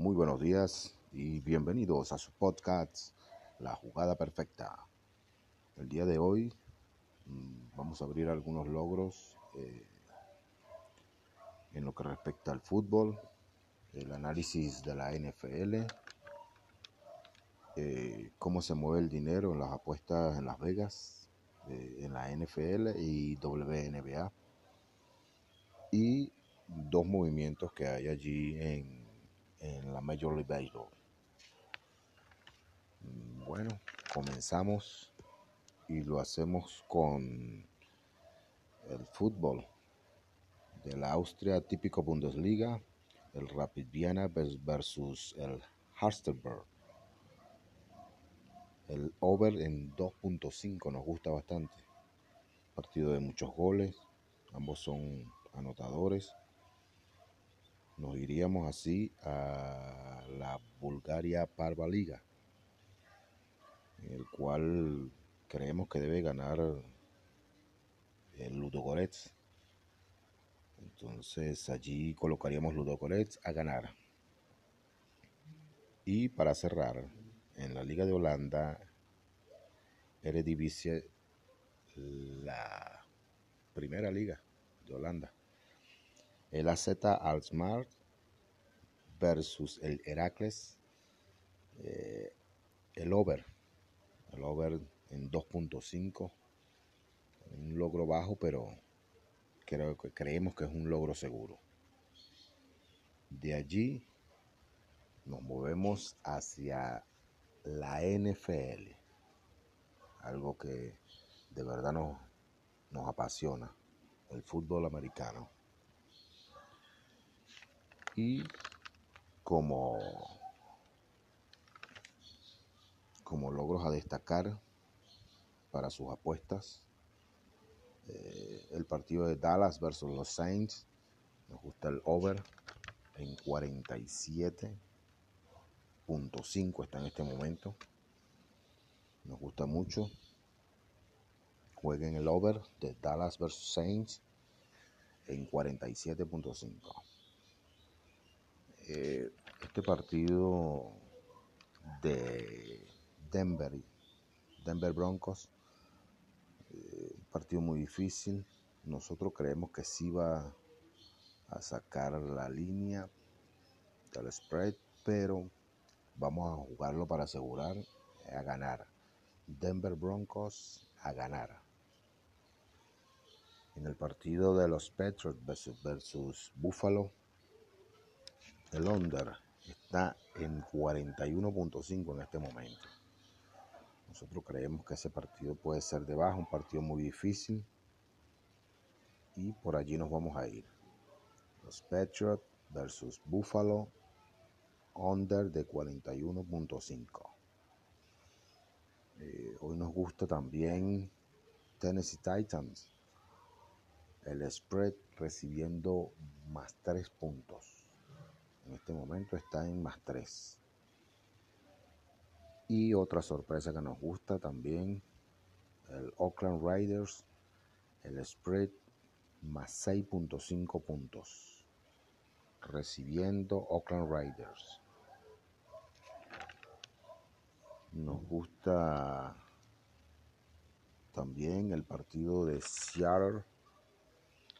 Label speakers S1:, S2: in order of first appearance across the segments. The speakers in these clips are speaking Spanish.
S1: Muy buenos días y bienvenidos a su podcast La Jugada Perfecta. El día de hoy mm, vamos a abrir algunos logros eh, en lo que respecta al fútbol, el análisis de la NFL, eh, cómo se mueve el dinero en las apuestas en Las Vegas, eh, en la NFL y WNBA, y dos movimientos que hay allí en, en la Major League Baseball. Bueno, comenzamos y lo hacemos con el fútbol de la Austria típico Bundesliga, el Rapid Viena versus el Harsterberg. El over en 2.5 nos gusta bastante. Partido de muchos goles, ambos son anotadores. Nos iríamos así a la Bulgaria Parva Liga, el cual creemos que debe ganar el Ludogorets. Entonces allí colocaríamos Ludogorets a ganar. Y para cerrar, en la Liga de Holanda, Eredivisie, la primera liga de Holanda. El AZ Alsmar versus el Heracles. Eh, el over. El over en 2.5. Un logro bajo, pero creo que creemos que es un logro seguro. De allí nos movemos hacia la NFL, algo que de verdad nos, nos apasiona, el fútbol americano. Y como, como logros a destacar para sus apuestas, eh, el partido de Dallas versus los Saints, nos gusta el over en 47 5 está en este momento. Nos gusta mucho. Jueguen el over de Dallas vs Saints en 47.5. Eh, este partido de Denver, Denver Broncos, eh, un partido muy difícil. Nosotros creemos que sí va a sacar la línea del spread, pero Vamos a jugarlo para asegurar a ganar. Denver Broncos a ganar. En el partido de los Patriots versus, Buffalo, el under está en 41.5 en este momento. Nosotros creemos que ese partido puede ser de baja, un partido muy difícil. Y por allí nos vamos a ir. Los Patriots versus Buffalo under de 41.5. Eh, hoy nos gusta también Tennessee Titans. El spread recibiendo más 3 puntos. En este momento está en más 3. Y otra sorpresa que nos gusta también, el Oakland Raiders, el spread más 6.5 puntos, recibiendo Oakland Raiders. Nos gusta también el partido de Seattle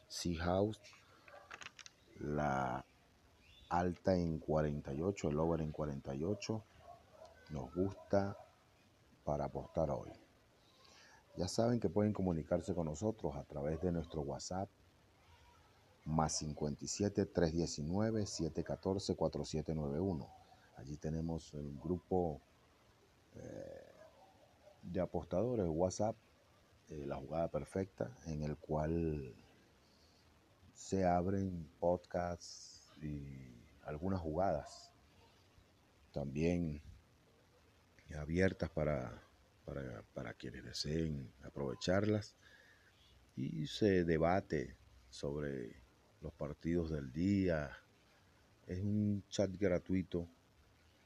S1: Seahawks, la alta en 48, el over en 48. Nos gusta para apostar hoy. Ya saben que pueden comunicarse con nosotros a través de nuestro WhatsApp más 57 319 714 4791. Allí tenemos el grupo eh, de apostadores, WhatsApp, eh, la jugada perfecta, en el cual se abren podcasts y algunas jugadas también abiertas para, para, para quienes deseen aprovecharlas y se debate sobre los partidos del día. Es un chat gratuito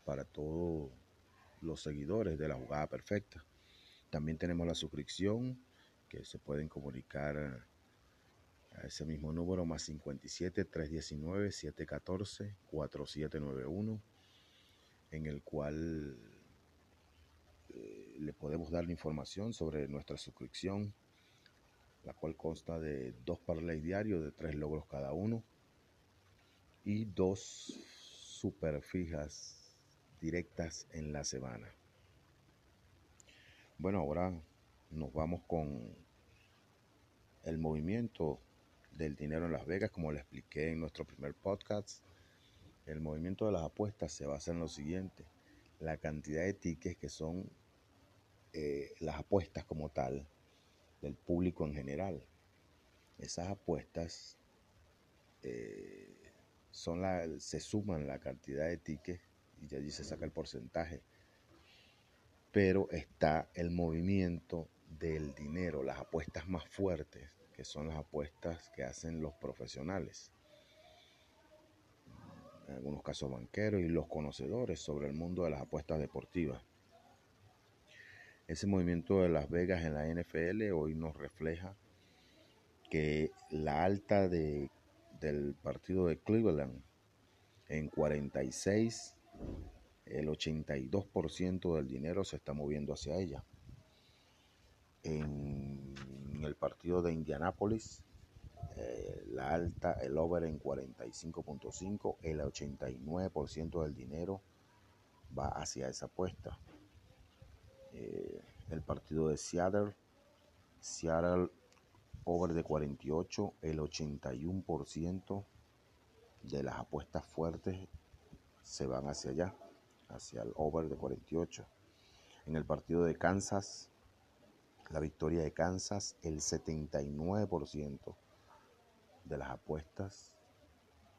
S1: para todo los seguidores de la jugada perfecta. También tenemos la suscripción que se pueden comunicar a ese mismo número más 57 319 714 4791 en el cual eh, le podemos dar la información sobre nuestra suscripción, la cual consta de dos parlays diarios de tres logros cada uno y dos super fijas directas en la semana. Bueno, ahora nos vamos con el movimiento del dinero en Las Vegas, como le expliqué en nuestro primer podcast. El movimiento de las apuestas se basa en lo siguiente, la cantidad de tickets que son eh, las apuestas como tal del público en general. Esas apuestas eh, son la, se suman la cantidad de tickets y de allí se saca el porcentaje. Pero está el movimiento del dinero, las apuestas más fuertes, que son las apuestas que hacen los profesionales, en algunos casos banqueros y los conocedores sobre el mundo de las apuestas deportivas. Ese movimiento de Las Vegas en la NFL hoy nos refleja que la alta de, del partido de Cleveland en 46, el 82% del dinero se está moviendo hacia ella el partido de Indianápolis, eh, la alta, el over en 45.5, el 89% del dinero va hacia esa apuesta. Eh, el partido de Seattle, Seattle over de 48, el 81% de las apuestas fuertes se van hacia allá, hacia el over de 48. En el partido de Kansas, la victoria de Kansas, el 79% de las apuestas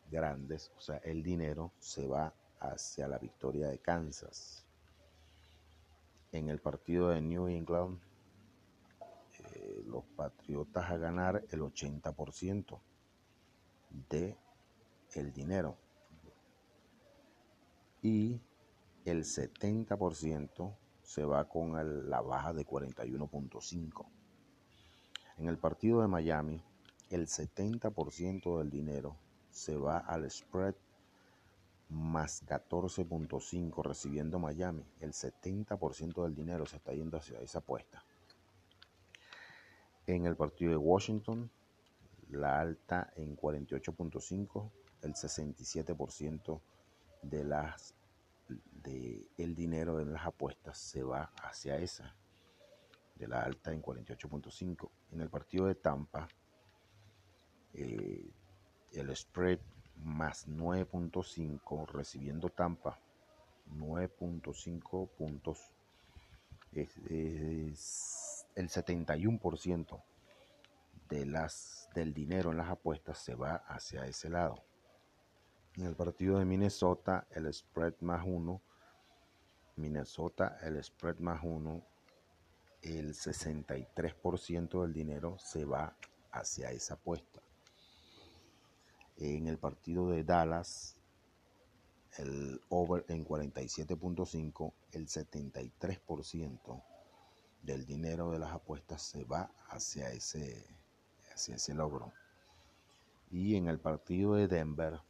S1: grandes, o sea, el dinero se va hacia la victoria de Kansas. En el partido de New England, eh, los Patriotas a ganar el 80% de el dinero y el 70% se va con la baja de 41.5. En el partido de Miami, el 70% del dinero se va al spread más 14.5 recibiendo Miami. El 70% del dinero se está yendo hacia esa apuesta. En el partido de Washington, la alta en 48.5, el 67% de las de el dinero de las apuestas se va hacia esa, de la alta en 48.5. En el partido de Tampa, eh, el spread más 9.5, recibiendo Tampa 9.5 puntos, es, el 71% de las, del dinero en las apuestas se va hacia ese lado. En el partido de Minnesota, el spread más uno. Minnesota, el spread más uno. El 63% del dinero se va hacia esa apuesta. En el partido de Dallas, el over en 47.5, el 73% del dinero de las apuestas se va hacia ese, hacia ese logro. Y en el partido de Denver,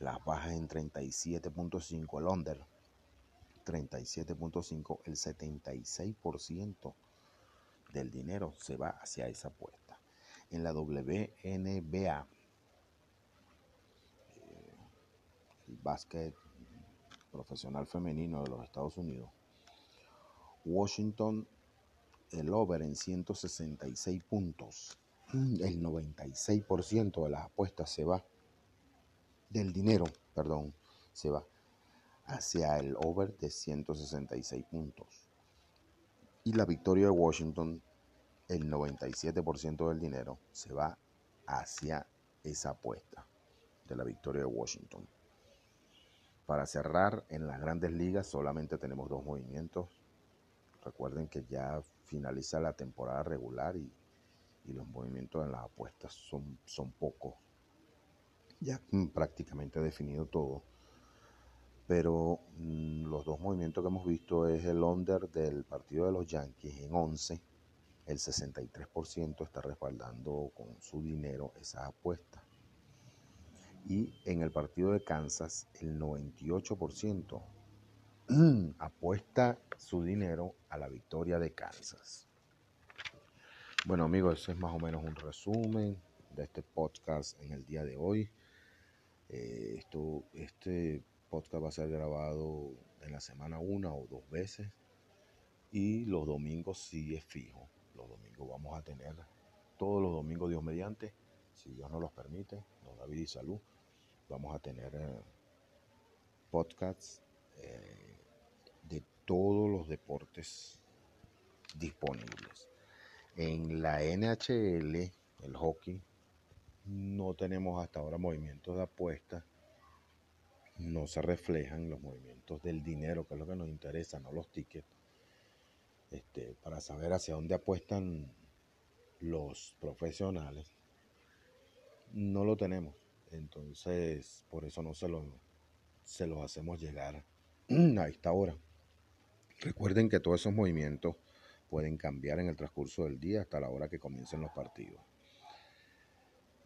S1: las bajas en 37.5, el under 37.5, el 76% del dinero se va hacia esa apuesta. En la WNBA, eh, el básquet profesional femenino de los Estados Unidos, Washington, el over en 166 puntos, el 96% de las apuestas se va del dinero, perdón, se va hacia el over de 166 puntos. Y la victoria de Washington, el 97% del dinero se va hacia esa apuesta de la victoria de Washington. Para cerrar, en las grandes ligas solamente tenemos dos movimientos. Recuerden que ya finaliza la temporada regular y, los movimientos en las apuestas son, son pocos ya prácticamente definido todo. Pero mm, los dos movimientos que hemos visto es el under del partido de los Yankees en 11. El 63% está respaldando con su dinero esa apuesta. Y en el partido de Kansas, el 98% apuesta su dinero a la victoria de Kansas. Bueno amigos, ese es más o menos un resumen de este podcast en el día de hoy. Eh, esto, este podcast va a ser grabado en la semana una o dos veces y los domingos sí es fijo. Los domingos vamos a tener, todos los domingos Dios mediante, si Dios nos los permite, nos da vida y salud, vamos a tener eh, podcasts eh, de todos los deportes disponibles. En la NHL, el hockey, no tenemos hasta ahora movimientos de apuesta, no se reflejan los movimientos del dinero, que es lo que nos interesa, no los tickets, este, para saber hacia dónde apuestan los profesionales. No lo tenemos, entonces por eso no se lo, se hacemos llegar a esta hora. Recuerden que todos esos movimientos pueden cambiar en el transcurso del día hasta la hora que comiencen los partidos.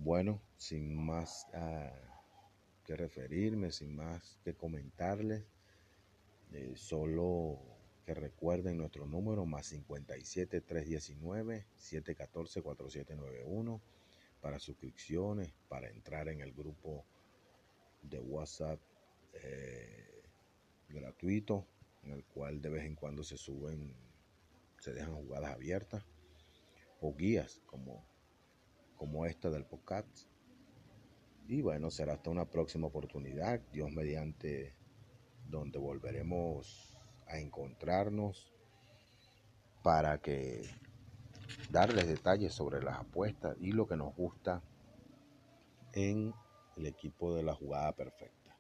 S1: Bueno, sin más ah, que referirme, sin más que comentarles, eh, solo que recuerden nuestro número más 57 319 714 4791 para suscripciones, para entrar en el grupo de WhatsApp eh, gratuito, en el cual de vez en cuando se suben, se dejan jugadas abiertas o guías como como esta del podcast. Y bueno, será hasta una próxima oportunidad, Dios mediante, donde volveremos a encontrarnos para que darles detalles sobre las apuestas y lo que nos gusta en el equipo de la jugada perfecta.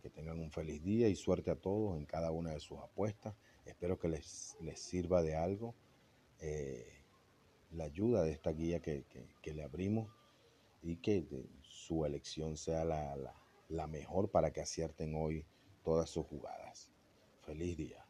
S1: Que tengan un feliz día y suerte a todos en cada una de sus apuestas. Espero que les, les sirva de algo. Eh, la ayuda de esta guía que, le abrimos y que su elección sea la, la mejor para que acierten hoy todas sus jugadas. Feliz día.